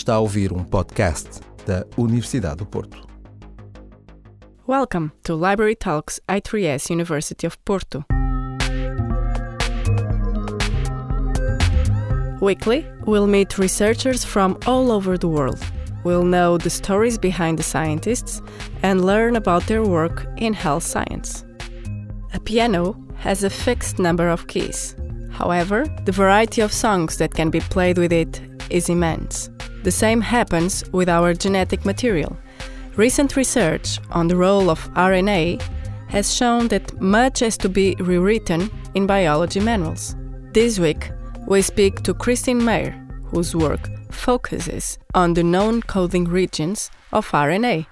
Está a ouvir um podcast da Universidade do Porto. Welcome to Library Talks I3S University of Porto. Weekly, we'll meet researchers from all over the world. We'll know the stories behind the scientists and learn about their work in health science. A piano has a fixed number of keys. However, the variety of songs that can be played with it is immense. The same happens with our genetic material. Recent research on the role of RNA has shown that much has to be rewritten in biology manuals. This week, we speak to Christine Mayr, whose work focuses on the non-coding regions of RNA.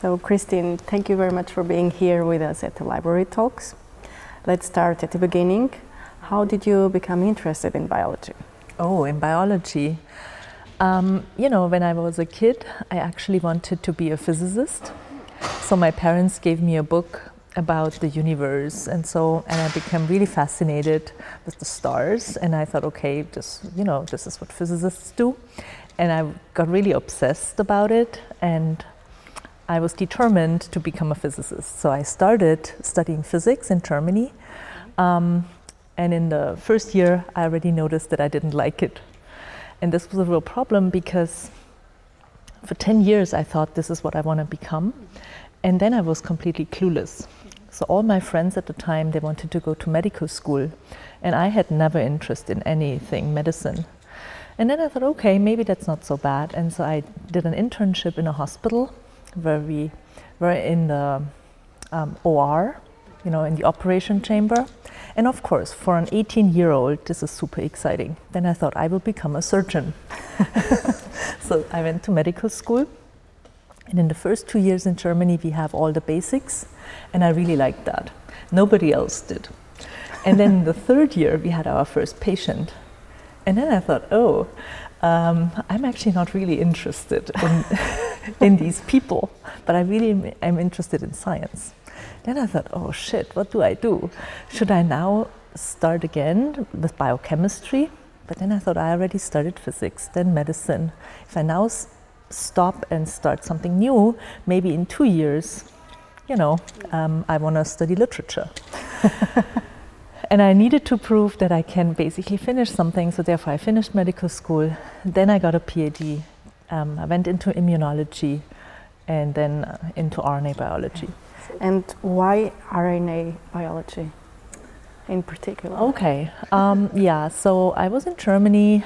So, Christine, thank you very much for being here with us at the Library Talks. Let's start at the beginning. How did you become interested in biology? Oh, in biology. Um, you know, when I was a kid, I actually wanted to be a physicist. So my parents gave me a book about the universe, and so and I became really fascinated with the stars. And I thought, okay, just you know, this is what physicists do, and I got really obsessed about it. And I was determined to become a physicist. So I started studying physics in Germany. Um, and in the first year, I already noticed that I didn't like it. And this was a real problem because for 10 years I thought this is what I want to become. And then I was completely clueless. So all my friends at the time, they wanted to go to medical school. And I had never interest in anything medicine. And then I thought, okay, maybe that's not so bad. And so I did an internship in a hospital where we were in the um, OR, you know, in the operation chamber. And of course, for an 18 year old, this is super exciting. Then I thought I will become a surgeon. so I went to medical school. And in the first two years in Germany, we have all the basics. And I really liked that. Nobody else did. And then the third year, we had our first patient. And then I thought, oh, um, I'm actually not really interested in, in these people, but I really am interested in science. Then I thought, oh shit, what do I do? Should I now start again with biochemistry? But then I thought I already started physics, then medicine. If I now stop and start something new, maybe in two years, you know, um, I want to study literature. and I needed to prove that I can basically finish something, so therefore I finished medical school. Then I got a PhD. Um, I went into immunology and then uh, into RNA biology. And why RNA biology in particular? Okay, um, yeah, so I was in Germany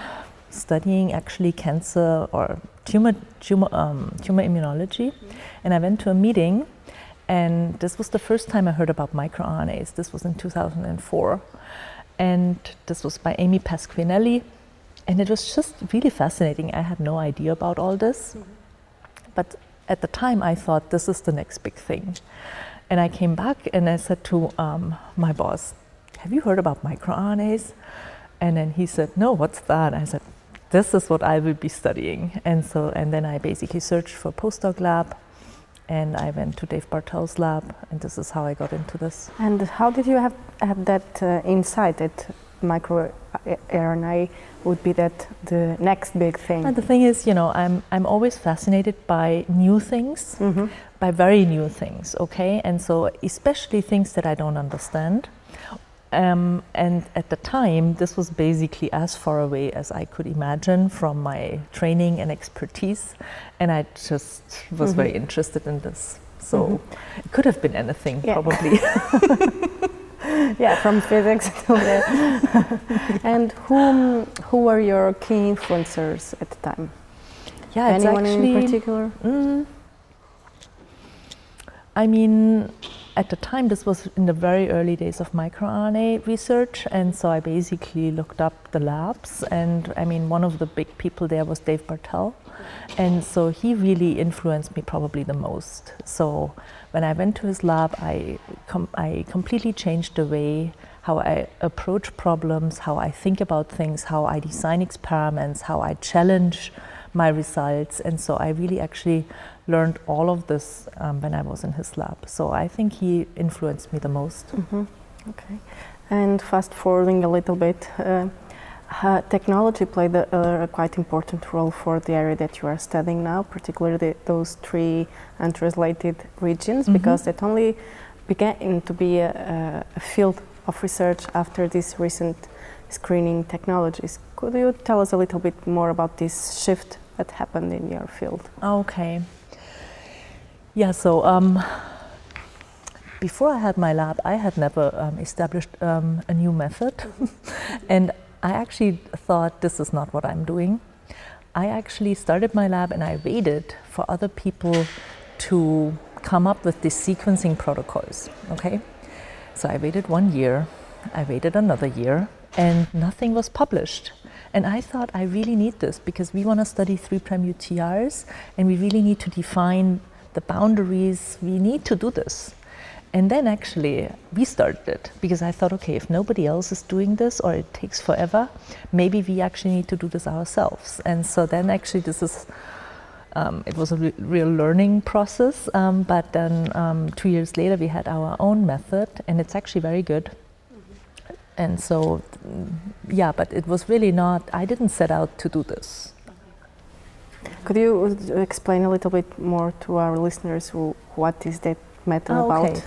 studying actually cancer or tumor, tumor, um, tumor immunology, and I went to a meeting, and this was the first time I heard about microRNAs. This was in 2004, and this was by Amy Pasquinelli, and it was just really fascinating. I had no idea about all this, mm-hmm. but at the time I thought this is the next big thing. And I came back and I said to um, my boss, Have you heard about microRNAs? And then he said, No, what's that? I said, This is what I will be studying. And so, and then I basically searched for postdoc lab and I went to Dave Bartel's lab, and this is how I got into this. And how did you have, have that uh, insight that microRNA would be that the next big thing. And the thing is, you know, I'm I'm always fascinated by new things, mm-hmm. by very new things. Okay, and so especially things that I don't understand. Um, and at the time, this was basically as far away as I could imagine from my training and expertise, and I just was mm-hmm. very interested in this. So mm-hmm. it could have been anything, yeah. probably. yeah, from physics to and whom who were your key influencers at the time? Yeah, anyone actually, in particular? Mm, I mean, at the time, this was in the very early days of microRNA research, and so I basically looked up the labs. And I mean, one of the big people there was Dave Bartel, and so he really influenced me probably the most. So when I went to his lab, I, com- I completely changed the way how I approach problems, how I think about things, how I design experiments, how I challenge my results. And so I really actually learned all of this um, when I was in his lab. So I think he influenced me the most. Mm-hmm. Okay. And fast forwarding a little bit, uh, uh, technology played a, a, quite important role for the area that you are studying now, particularly the, those three untranslated regions, mm -hmm. because it only began to be a, a, field of research after this recent screening technologies. Could you tell us a little bit more about this shift that happened in your field? Okay. Yeah, so um, before I had my lab, I had never um, established um, a new method. and I actually thought this is not what I'm doing. I actually started my lab and I waited for other people to come up with these sequencing protocols. Okay? So I waited one year, I waited another year, and nothing was published. And I thought I really need this because we want to study 3' prime UTRs and we really need to define the boundaries. We need to do this. And then actually we started it because I thought, okay, if nobody else is doing this or it takes forever, maybe we actually need to do this ourselves. And so then actually this is, um, it was a re real learning process. Um, but then um, two years later we had our own method and it's actually very good. And so, yeah, but it was really not, I didn't set out to do this. Could you explain a little bit more to our listeners who, what is that method oh, about? Okay.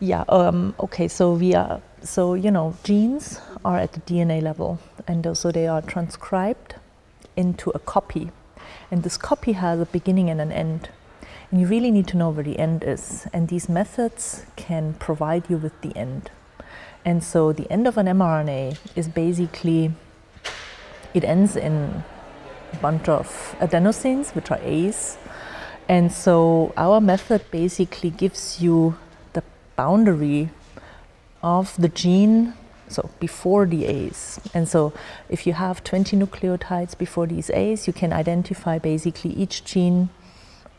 Yeah. Um, okay. So we are. So you know, genes are at the DNA level, and so they are transcribed into a copy, and this copy has a beginning and an end. And you really need to know where the end is, and these methods can provide you with the end. And so the end of an mRNA is basically it ends in a bunch of adenosines, which are A's, and so our method basically gives you the boundary of the gene so before the A's. And so if you have 20 nucleotides before these A's, you can identify basically each gene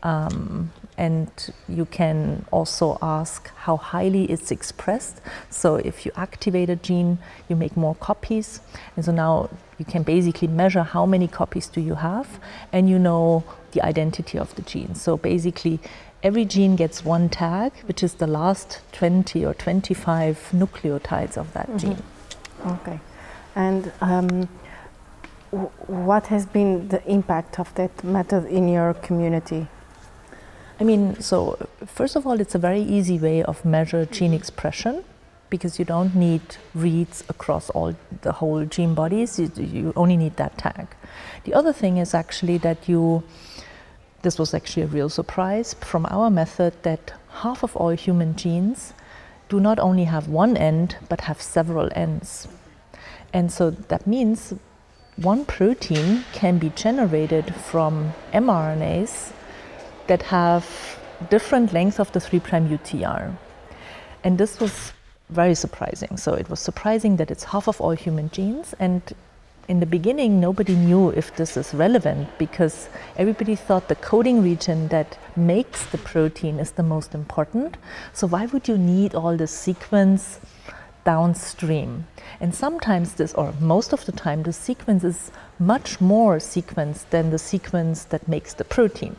um, and you can also ask how highly it's expressed. So if you activate a gene, you make more copies. And so now you can basically measure how many copies do you have and you know the identity of the gene. So basically every gene gets one tag, which is the last 20 or 25 nucleotides of that mm -hmm. gene. Okay. And um, what has been the impact of that method in your community? I mean, so first of all, it's a very easy way of measure gene expression because you don't need reads across all the whole gene bodies. You, you only need that tag. The other thing is actually that you this was actually a real surprise from our method that half of all human genes do not only have one end but have several ends. And so that means one protein can be generated from mRNAs that have different lengths of the 3' UTR. And this was very surprising. So it was surprising that it's half of all human genes and in the beginning, nobody knew if this is relevant because everybody thought the coding region that makes the protein is the most important. So, why would you need all the sequence downstream? And sometimes this, or most of the time, the sequence is much more sequence than the sequence that makes the protein.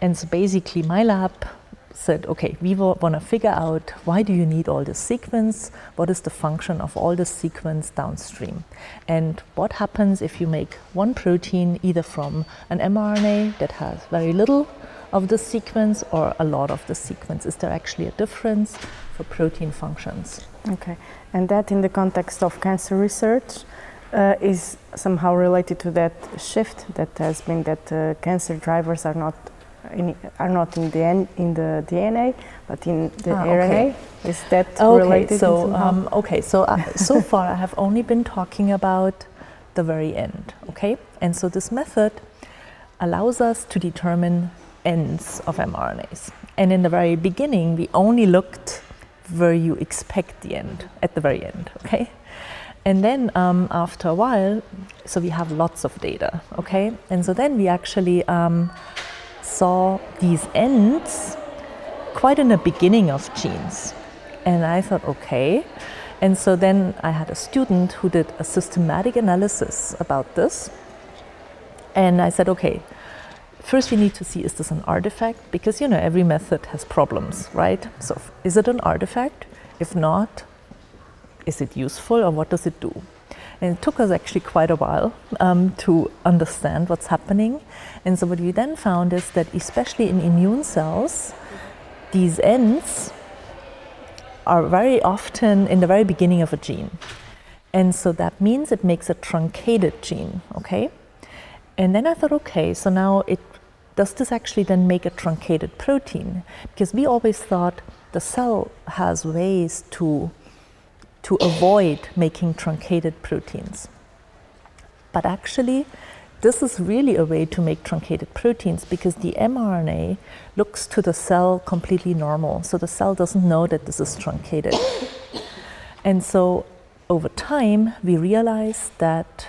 And so, basically, my lab said, okay, we want to figure out why do you need all this sequence? What is the function of all this sequence downstream? And what happens if you make one protein either from an mRNA that has very little of the sequence or a lot of the sequence? Is there actually a difference for protein functions? Okay, and that in the context of cancer research uh, is somehow related to that shift that has been that uh, cancer drivers are not in, are not in the N, in the DNA, but in the ah, RNA. Okay. Is that okay, related? So um, okay, so uh, so far I have only been talking about the very end. Okay, and so this method allows us to determine ends of mRNAs. And in the very beginning, we only looked where you expect the end at the very end. Okay. And then um, after a while, so we have lots of data, okay? And so then we actually um, saw these ends quite in the beginning of genes. And I thought, okay. And so then I had a student who did a systematic analysis about this. And I said, okay, first we need to see is this an artifact? Because, you know, every method has problems, right? So is it an artifact? If not, is it useful or what does it do? And it took us actually quite a while um, to understand what's happening. And so, what we then found is that, especially in immune cells, these ends are very often in the very beginning of a gene. And so that means it makes a truncated gene, okay? And then I thought, okay, so now it does this actually then make a truncated protein? Because we always thought the cell has ways to to avoid making truncated proteins. But actually, this is really a way to make truncated proteins because the mRNA looks to the cell completely normal. So the cell doesn't know that this is truncated. and so over time, we realized that,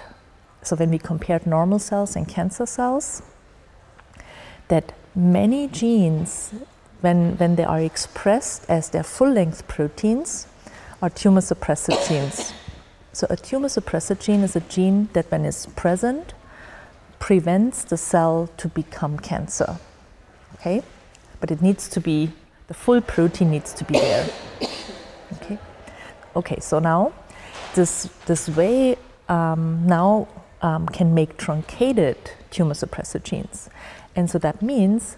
so when we compared normal cells and cancer cells, that many genes, when, when they are expressed as their full length proteins, are tumor suppressor genes. So, a tumor suppressor gene is a gene that, when it's present, prevents the cell to become cancer. Okay? But it needs to be, the full protein needs to be there. Okay? Okay, so now this, this way um, now um, can make truncated tumor suppressor genes. And so that means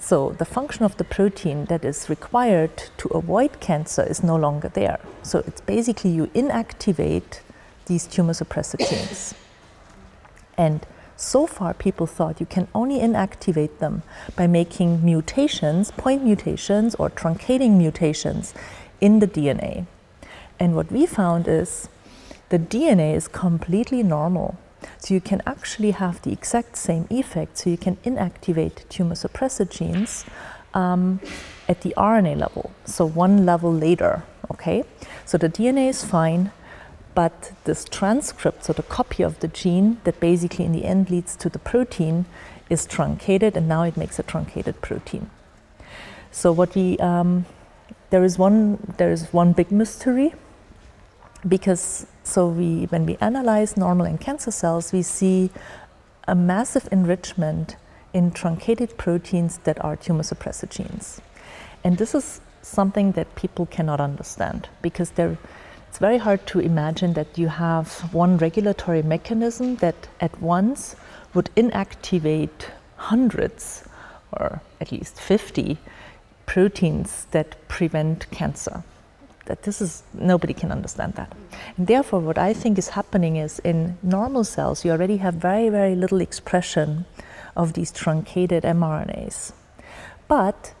so the function of the protein that is required to avoid cancer is no longer there. So it's basically you inactivate these tumor suppressor genes. And so far, people thought you can only inactivate them by making mutations, point mutations, or truncating mutations in the DNA. And what we found is the DNA is completely normal. So you can actually have the exact same effect. So you can inactivate tumor suppressor genes um, at the RNA level, so one level later. Okay, so the DNA is fine, but this transcript, so the copy of the gene that basically in the end leads to the protein, is truncated, and now it makes a truncated protein. So what we um, there is one there is one big mystery because so we, when we analyze normal and cancer cells, we see a massive enrichment in truncated proteins that are tumor suppressor genes. And this is something that people cannot understand because it's very hard to imagine that you have one regulatory mechanism that at once would inactivate hundreds or at least 50 proteins that prevent cancer that this is nobody can understand that. And therefore what i think is happening is in normal cells you already have very very little expression of these truncated mrnas. But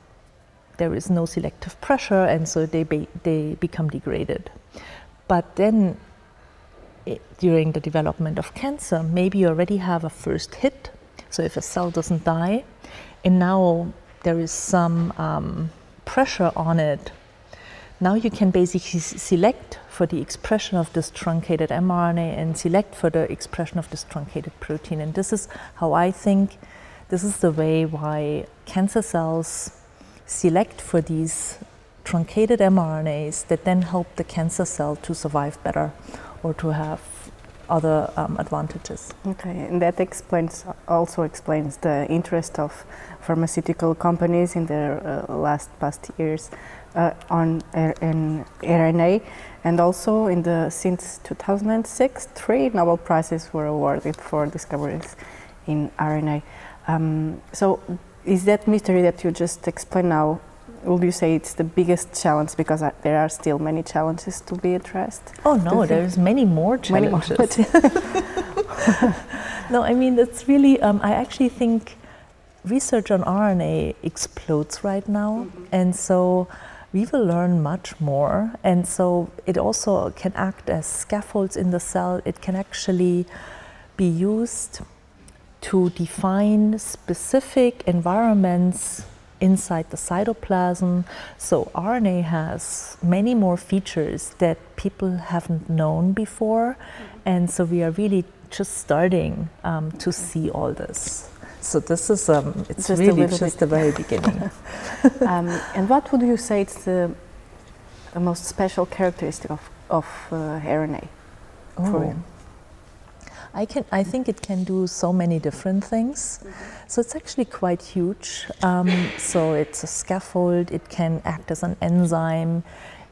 there is no selective pressure and so they, be, they become degraded. But then it, during the development of cancer maybe you already have a first hit. So if a cell doesn't die and now there is some um, pressure on it now you can basically select for the expression of this truncated mRNA and select for the expression of this truncated protein. And this is how I think this is the way why cancer cells select for these truncated mRNAs that then help the cancer cell to survive better or to have other um, advantages. Okay, and that explains also explains the interest of pharmaceutical companies in the uh, last past years uh, on in RNA, and also in the since 2006, three Nobel prizes were awarded for discoveries in RNA. Um, so, is that mystery that you just explained now? Would you say it's the biggest challenge because uh, there are still many challenges to be addressed? Oh no, there's many more challenges. Many more. no, I mean it's really. Um, I actually think research on RNA explodes right now, mm-hmm. and so we will learn much more. And so it also can act as scaffolds in the cell. It can actually be used to define specific environments inside the cytoplasm. So RNA has many more features that people haven't known before. Mm-hmm. And so we are really just starting um, to see all this. So this is um, it's just really just bit. the very beginning. um, and what would you say is the, the most special characteristic of, of uh, RNA oh. I can. I think it can do so many different things. Mm-hmm. So it's actually quite huge. Um, so it's a scaffold. It can act as an enzyme.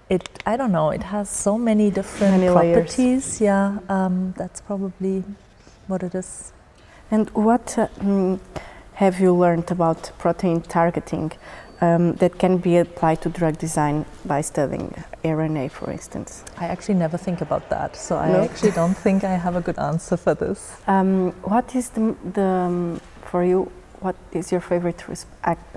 it I don't know. It has so many different Many layers. properties. Yeah, um, that's probably what it is. And what mm, have you learned about protein targeting um, that can be applied to drug design by studying RNA, for instance? I actually never think about that, so I No? actually don't think I have a good answer for this. Um, what is the, the um, for you? What is your favorite res-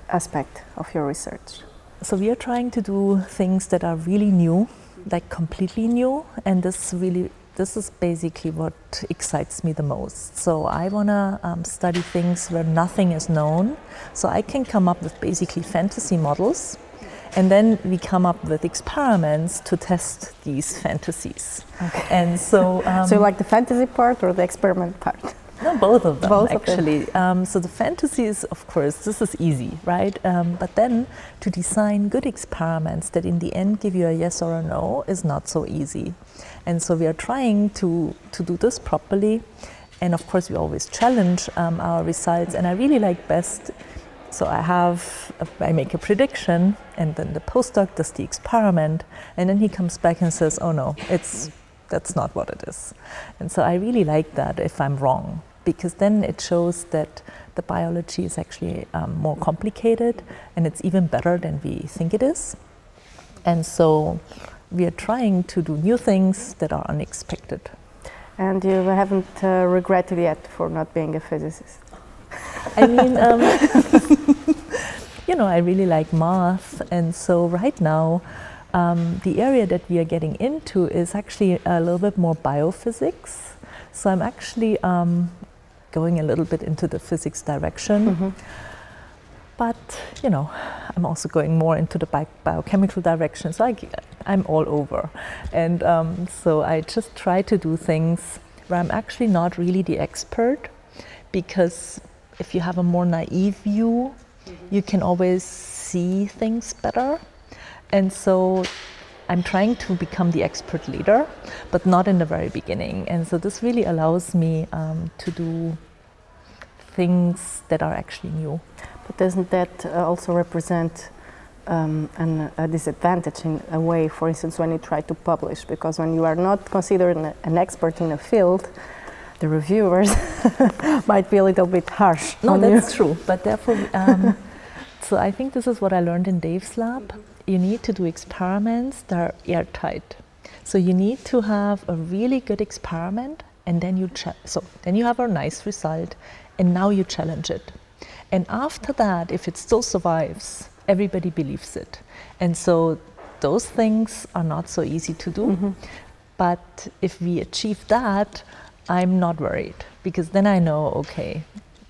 aspect of your research? So we are trying to do things that are really new, like completely new, and this really this is basically what excites me the most. So I want to um, study things where nothing is known. So I can come up with basically fantasy models, and then we come up with experiments to test these fantasies. Okay. And so, um, so you like the fantasy part or the experiment part? no, both of them Both of them. actually. Um, so the fantasy is, of course, this is easy, right? Um, but then to design good experiments that in the end give you a yes or a no is not so easy. And so we are trying to to do this properly. And of course, we always challenge um, our results. And I really like best. So I have, a, I make a prediction, and then the postdoc does the experiment, and then he comes back and says, "Oh no, it's that's not what it is." And so I really like that if I'm wrong, because then it shows that the biology is actually um, more complicated and it's even better than we think it is. And so we are trying to do new things that are unexpected. And you haven't uh, regretted yet for not being a physicist. I mean, um, you know, I really like math, and so right now, um, the area that we are getting into is actually a little bit more biophysics. So I'm actually um, going a little bit into the physics direction. But you know, I'm also going more into the bi- biochemical direction. So I, am all over, and um, so I just try to do things where I'm actually not really the expert, because if you have a more naive view, you can always see things better. And so I'm trying to become the expert leader, but not in the very beginning. And so this really allows me um, to do things that are actually new. But doesn't that uh, also represent um, an, a disadvantage in a way, for instance, when you try to publish? Because when you are not considered an, an expert in a field, the reviewers might be a little bit harsh. No, on you. that's true. But therefore, um, so I think this is what I learned in Dave's lab. You need to do experiments that are airtight. So you need to have a really good experiment, and then you so then you have a nice result, and now you challenge it. And after that, if it still survives, everybody believes it. And so those things are not so easy to do. Mm-hmm. But if we achieve that, I'm not worried because then I know, okay,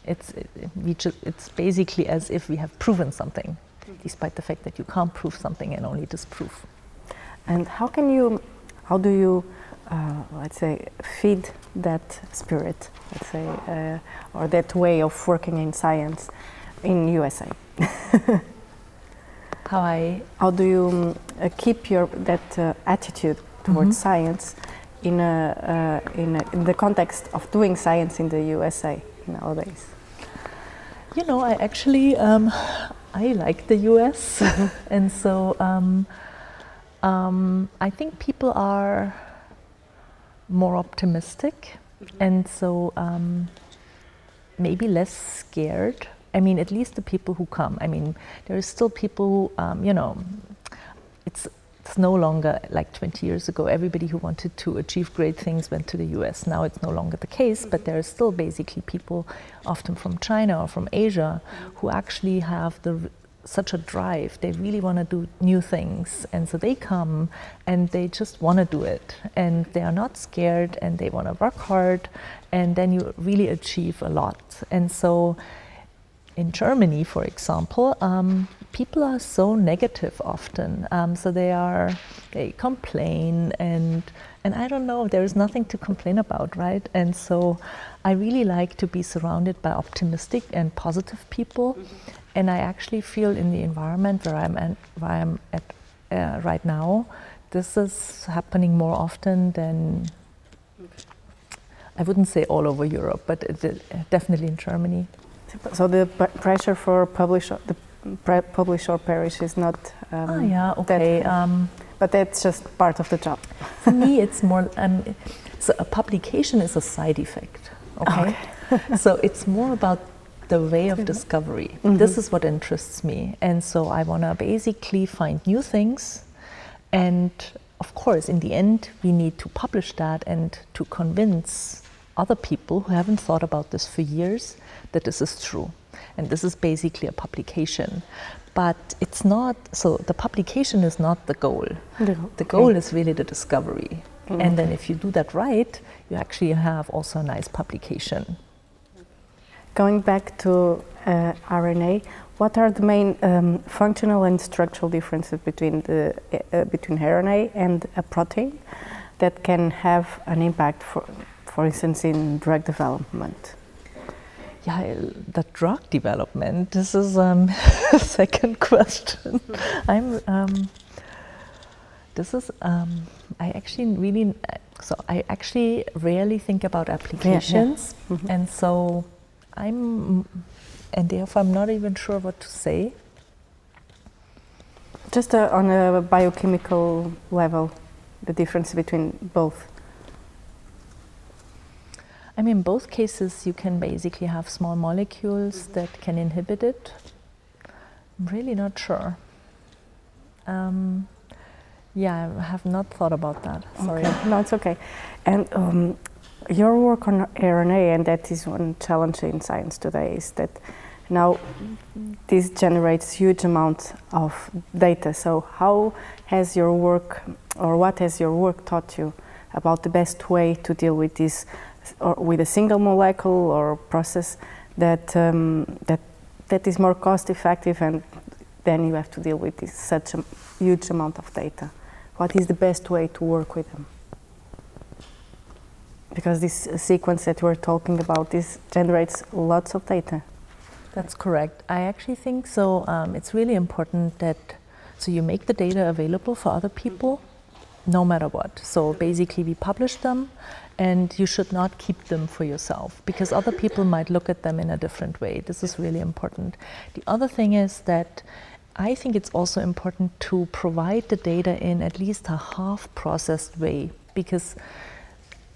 it's it, we ju- it's basically as if we have proven something, despite the fact that you can't prove something and only disprove. And how can you, how do you, uh, let's say, feed that spirit, let's say, uh, or that way of working in science in USA? How I How do you um, uh, keep your that uh, attitude towards science in a, uh, in, a, in the context of doing science in the USA nowadays? You know, I actually um, I like the U.S. and so um, um, I think people are more optimistic, and so um, maybe less scared. I mean, at least the people who come. I mean, there are still people who, um, you know, it's it's no longer like 20 years ago. Everybody who wanted to achieve great things went to the US. Now it's no longer the case, but there are still basically people, often from China or from Asia, who actually have the such a drive. They really want to do new things, and so they come and they just want to do it, and they are not scared, and they want to work hard, and then you really achieve a lot. And so in Germany, for example, um, people are so negative often. Um, so they are they complain and and I don't know. There is nothing to complain about, right? And so I really like to be surrounded by optimistic and positive people. And I actually feel in the environment where I'm at, where I'm at uh, right now, this is happening more often than. I wouldn't say all over Europe, but it, it- definitely in Germany. So the pressure for publish the pre- publish or perish is not. Um, Ah, yeah, that- okay. Um, but that's just part of the job. For me, it's more. Um, so a publication is a side effect. Okay. okay. so it's more about the way of discovery. Mm-hmm. This is what interests me, and so I want to basically find new things, and of course, in the end, we need to publish that and to convince other people who haven't thought about this for years that this is true. And this is basically a publication. But it's not, so the publication is not the goal. No. The goal okay. is really the discovery. Mm. And then if you do that right, you actually have also a nice publication. Going back to uh, RNA, what are the main um, functional and structural differences between the uh, between RNA and a protein that can have an impact, for, for instance, in drug development? Yeah, the drug development. This is um, a second question. I'm. Um, this is. Um, I actually really. So I actually rarely think about applications, yeah, yeah. Mm -hmm. and so I'm and therefore I'm not even sure what to say. Just uh, on a biochemical level, the difference between both. I mean, both cases you can basically have small molecules mm -hmm. that can inhibit it. I'm really not sure. Um, yeah, I have not thought about that. Sorry. Okay. No, it's okay. And um, your work on RNA, and that is one challenge in science today, is that now this generates huge amounts of data. So how has your work, or what has your work taught you about the best way to deal with this, or with a single molecule or process that um, that that is more cost effective, and then you have to deal with this, such a huge amount of data. What is the best way to work with them? Because this sequence that we're talking about this generates lots of data. That's correct. I actually think so. Um, it's really important that so you make the data available for other people, no matter what. So basically, we publish them, and you should not keep them for yourself because other people might look at them in a different way. This is really important. The other thing is that I think it's also important to provide the data in at least a half processed way because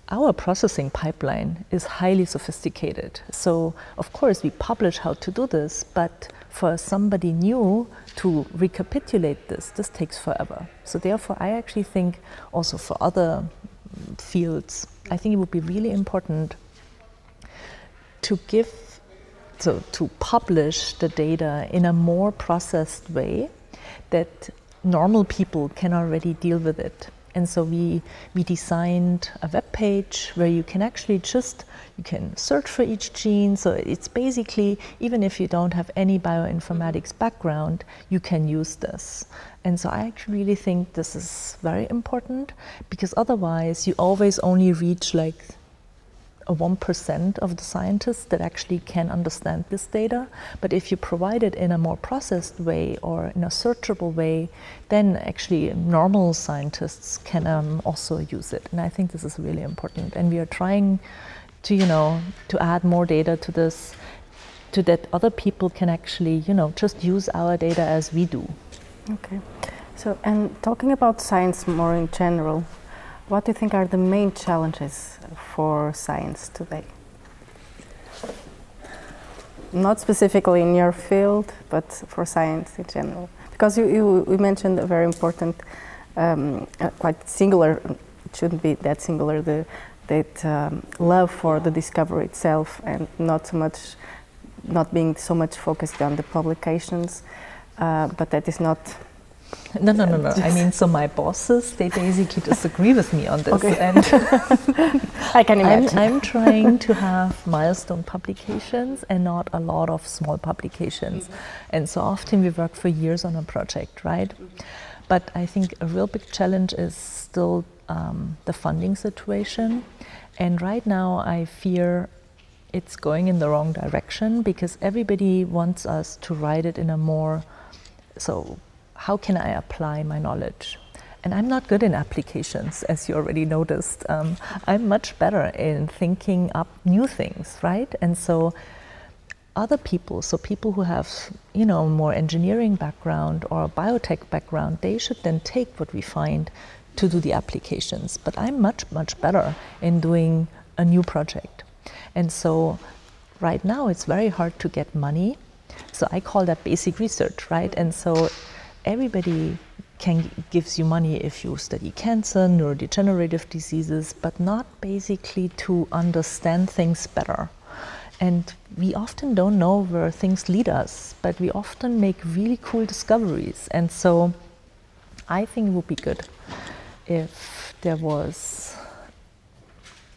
our processing pipeline is highly sophisticated. So, of course, we publish how to do this, but for somebody new to recapitulate this, this takes forever. So, therefore, I actually think also for other fields, I think it would be really important to give, so to publish the data in a more processed way that normal people can already deal with it and so we, we designed a web page where you can actually just, you can search for each gene. So it's basically, even if you don't have any bioinformatics background, you can use this. And so I actually really think this is very important because otherwise you always only reach like 1% of the scientists that actually can understand this data. But if you provide it in a more processed way or in a searchable way, then actually normal scientists can um, also use it. And I think this is really important. And we are trying to, you know, to add more data to this, to that other people can actually, you know, just use our data as we do. Okay. So, and talking about science more in general, what do you think are the main challenges for science today? Not specifically in your field, but for science in general. Because you, you, you mentioned a very important, um, uh, quite singular, it shouldn't be that singular, the, that um, love for the discovery itself and not so much, not being so much focused on the publications, uh, but that is not no, no, no, no. I mean, so my bosses, they basically disagree with me on this. Okay. And I can imagine. I'm, I'm, trying to have milestone publications and not a lot of small publications. Mm-hmm. And so often we work for years on a project, right? Mm-hmm. But I think a real big challenge is still um, the funding situation. And right now, I fear it's going in the wrong direction because everybody wants us to write it in a more so how can I apply my knowledge? And I'm not good in applications, as you already noticed. Um, I'm much better in thinking up new things, right? And so other people, so people who have, you know, more engineering background or biotech background, they should then take what we find to do the applications. But I'm much, much better in doing a new project. And so right now it's very hard to get money. So I call that basic research, right? And so everybody can gives you money if you study cancer, neurodegenerative diseases, but not basically to understand things better. And we often don't know where things lead us, but we often make really cool discoveries. And so I think it would be good if there was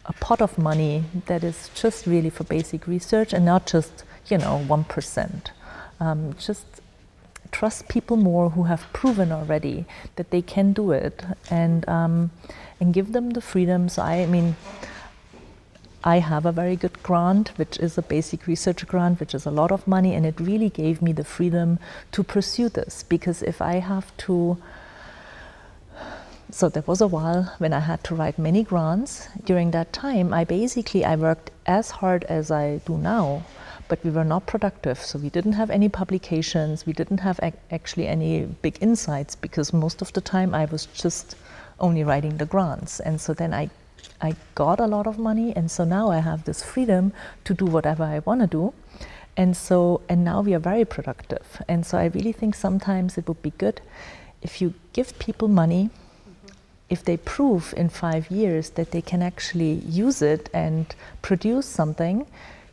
a pot of money that is just really for basic research and not just, you know, 1%. Um, just trust people more who have proven already that they can do it and, um, and give them the freedom. So, I, I mean, I have a very good grant, which is a basic research grant, which is a lot of money, and it really gave me the freedom to pursue this. Because if I have to, so there was a while when I had to write many grants. During that time, I basically I worked as hard as I do now, but we were not productive. So we didn't have any publications. We didn't have ac- actually any big insights because most of the time I was just only writing the grants, and so then I I got a lot of money, and so now I have this freedom to do whatever I want to do. And so, and now we are very productive. And so, I really think sometimes it would be good if you give people money, if they prove in five years that they can actually use it and produce something,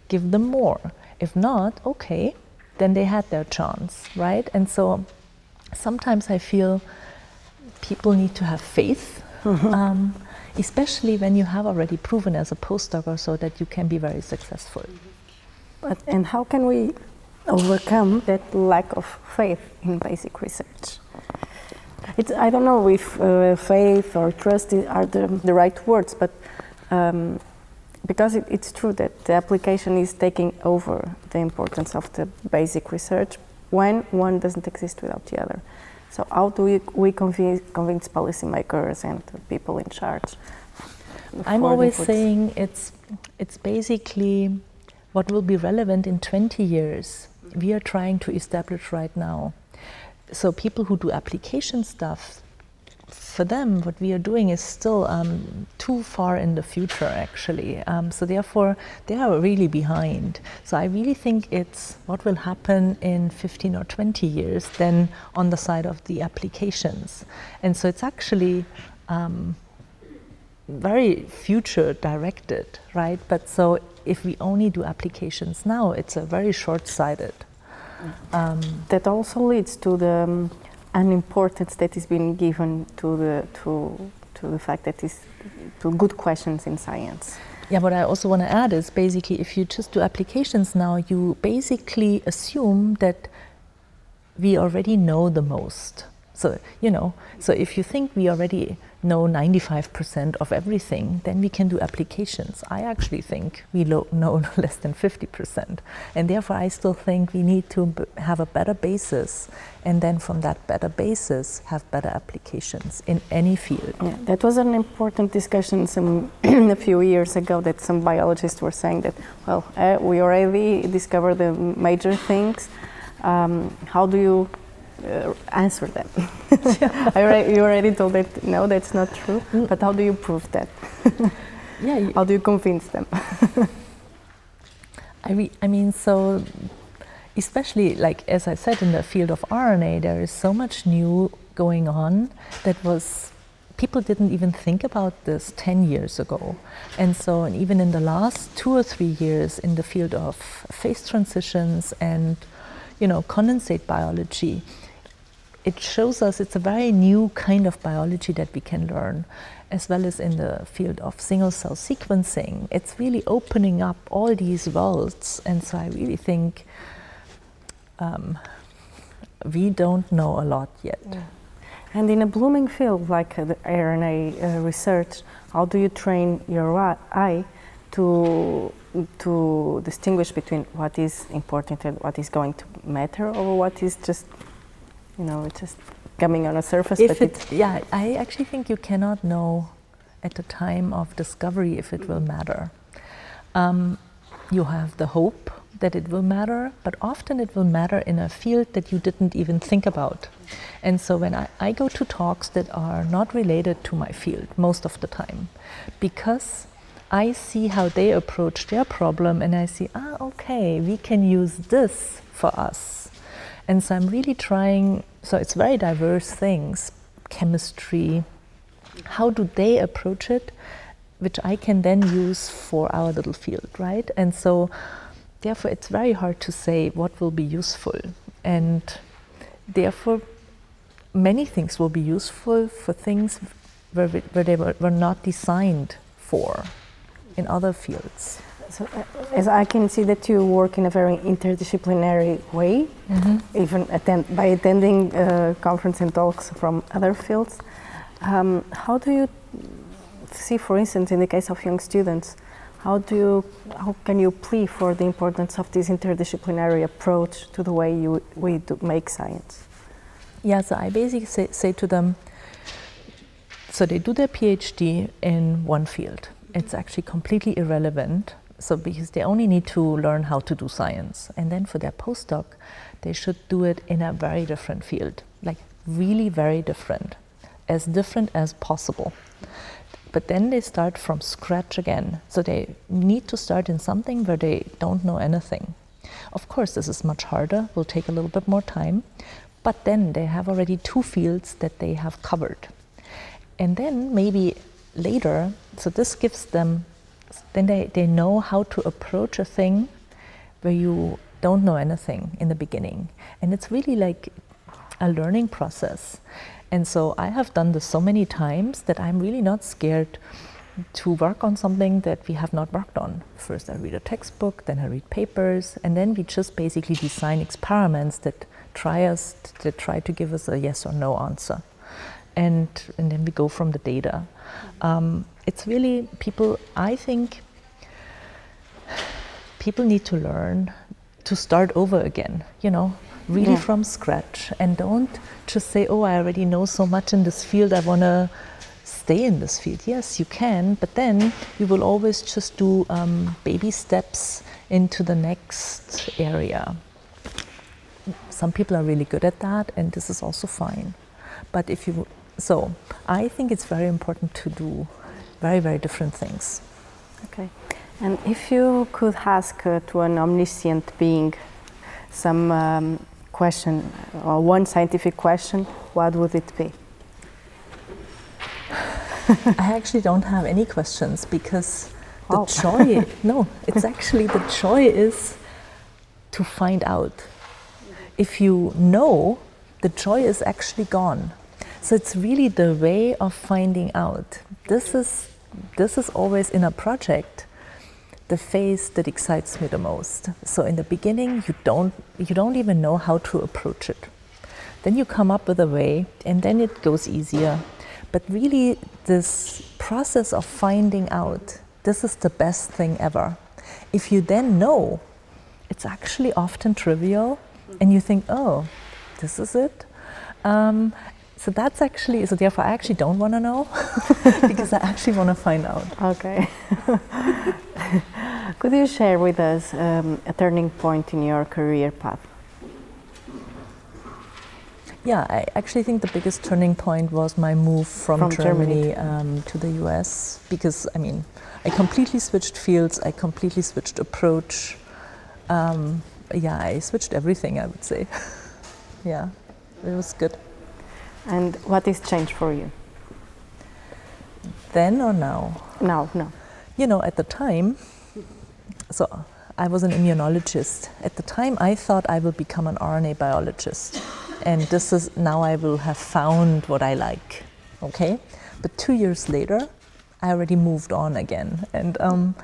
give them more. If not, okay, then they had their chance, right? And so, sometimes I feel people need to have faith. Mm-hmm. Um, especially when you have already proven as a postdoc or so that you can be very successful. But, and how can we overcome that lack of faith in basic research? It's, I don't know if uh, faith or trust are the, the right words, but um, because it, it's true that the application is taking over the importance of the basic research when one doesn't exist without the other. So how do we, we convince, convince policymakers and people in charge? I'm always saying it's it's basically what will be relevant in 20 years. We are trying to establish right now. So people who do application stuff, for them, what we are doing is still um, too far in the future, actually. Um, so therefore, they are really behind. So I really think it's what will happen in 15 or 20 years then on the side of the applications. And so it's actually um, very future directed, right? But so if we only do applications now, it's a very short sighted. Um, that also leads to the um, an importance that is being given to the to to the fact that is to good questions in science. Yeah, what I also want to add is basically if you just do applications now, you basically assume that we already know the most. So, you know, so if you think we already know 95% of everything, then we can do applications. I actually think we know less than 50%. And therefore, I still think we need to have a better basis and then from that better basis have better applications in any field. Yeah, that was an important discussion some a few years ago that some biologists were saying that, well, uh, we already discovered the major things. Um, how do you uh, answer them. already, you already told that no, that's not true. Mm. But how do you prove that? yeah. how do you convince them? I, re- I mean, so especially like as I said in the field of RNA, there is so much new going on that was people didn't even think about this 10 years ago. And so, and even in the last two or three years in the field of phase transitions and, you know, condensate biology, it shows us it's a very new kind of biology that we can learn, as well as in the field of single cell sequencing. It's really opening up all these worlds, and so I really think um, we don't know a lot yet. Yeah. And in a blooming field like uh, the RNA uh, research, how do you train your eye to to distinguish between what is important and what is going to matter, or what is just you know, it's just coming on a surface. If it, yeah, I actually think you cannot know at the time of discovery if it will matter. Um, you have the hope that it will matter, but often it will matter in a field that you didn't even think about. And so when I, I go to talks that are not related to my field most of the time, because I see how they approach their problem and I see, ah, okay, we can use this for us. And so I'm really trying, so it's very diverse things chemistry, how do they approach it, which I can then use for our little field, right? And so therefore it's very hard to say what will be useful. And therefore, many things will be useful for things where, where they were, were not designed for in other fields. So, uh, as I can see that you work in a very interdisciplinary way, mm-hmm. even attend, by attending uh, conference and talks from other fields. Um, how do you see, for instance, in the case of young students, how do you, how can you plea for the importance of this interdisciplinary approach to the way you we do make science? Yeah, so I basically say, say to them, so they do their PhD in one field. It's actually completely irrelevant. So because they only need to learn how to do science, and then for their postdoc, they should do it in a very different field, like really very different, as different as possible but then they start from scratch again. So they need to start in something where they don't know anything. Of course, this is much harder, will take a little bit more time, but then they have already two fields that they have covered. And then maybe later, so this gives them, then they, they know how to approach a thing where you don't know anything in the beginning. And it's really like a learning process. And so I have done this so many times that I'm really not scared to work on something that we have not worked on. First, I read a textbook, then I read papers, and then we just basically design experiments that try us that try to give us a yes or no answer, and and then we go from the data. Um, it's really people. I think people need to learn to start over again. You know, really yeah. from scratch and don't just say, oh, I already know so much in this field, I want to stay in this field. Yes, you can, but then you will always just do um, baby steps into the next area. Some people are really good at that, and this is also fine. But if you, so I think it's very important to do very, very different things. Okay. And if you could ask uh, to an omniscient being some um, question or one scientific question, what would it be? I actually don't have any questions because the oh. joy, no, it's actually the joy is to find out. If you know, the joy is actually gone. So it's really the way of finding out. This is this is always in a project the phase that excites me the most. So in the beginning, you don't you don't even know how to approach it. Then you come up with a way, and then it goes easier. But really, this process of finding out this is the best thing ever. If you then know, it's actually often trivial, and you think, oh, this is it. Um, so that's actually so. Therefore, I actually don't want to know because I actually want to find out. Okay. Could you share with us um, a turning point in your career path? Yeah, I actually think the biggest turning point was my move from, from Germany, Germany. Um, to the US because I mean, I completely switched fields, I completely switched approach. Um, yeah, I switched everything, I would say. yeah, it was good. And what is changed for you? Then or now? Now, no. You know, at the time, so I was an immunologist. At the time, I thought I will become an RNA biologist. And this is now I will have found what I like. Okay? But two years later, I already moved on again. And um,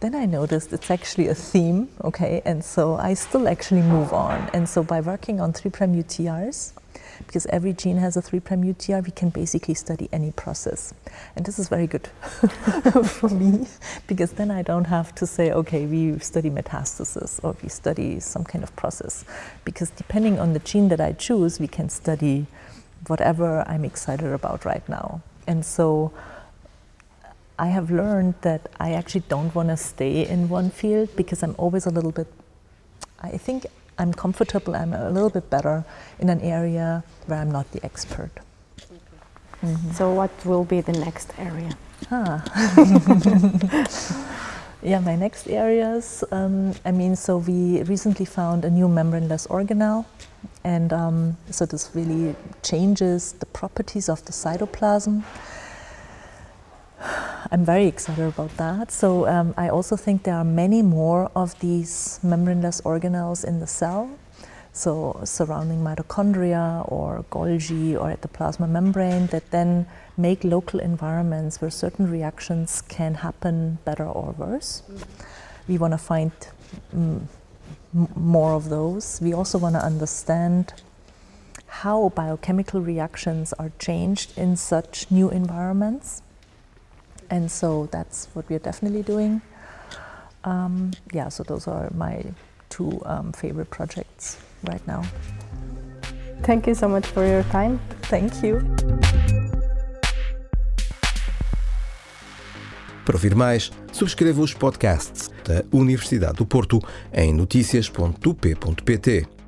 then I noticed it's actually a theme, okay? And so I still actually move on. And so by working on 3' UTRs, because every gene has a 3' UTR, we can basically study any process. And this is very good for me because then I don't have to say, okay, we study metastasis or we study some kind of process. Because depending on the gene that I choose, we can study whatever I'm excited about right now. And so I have learned that I actually don't want to stay in one field because I'm always a little bit I think I'm comfortable, I'm a little bit better in an area where I'm not the expert. Mm-hmm. So, what will be the next area? Ah. yeah, my next areas. Um, I mean, so we recently found a new membraneless organelle, and um, so this really changes the properties of the cytoplasm. I'm very excited about that. So um, I also think there are many more of these membraneless organelles in the cell. So surrounding mitochondria or Golgi or at the plasma membrane that then make local environments where certain reactions can happen better or worse. Mm. We want to find mm, more of those. We also want to understand how biochemical reactions are changed in such new environments and so that's what we're definitely doing. Um, yeah, so those are my two um, favorite projects right now. Thank you so much for your time. Thank you. Para ouvir mais, subscreva os podcasts da Universidade do Porto em notícias.up.pt.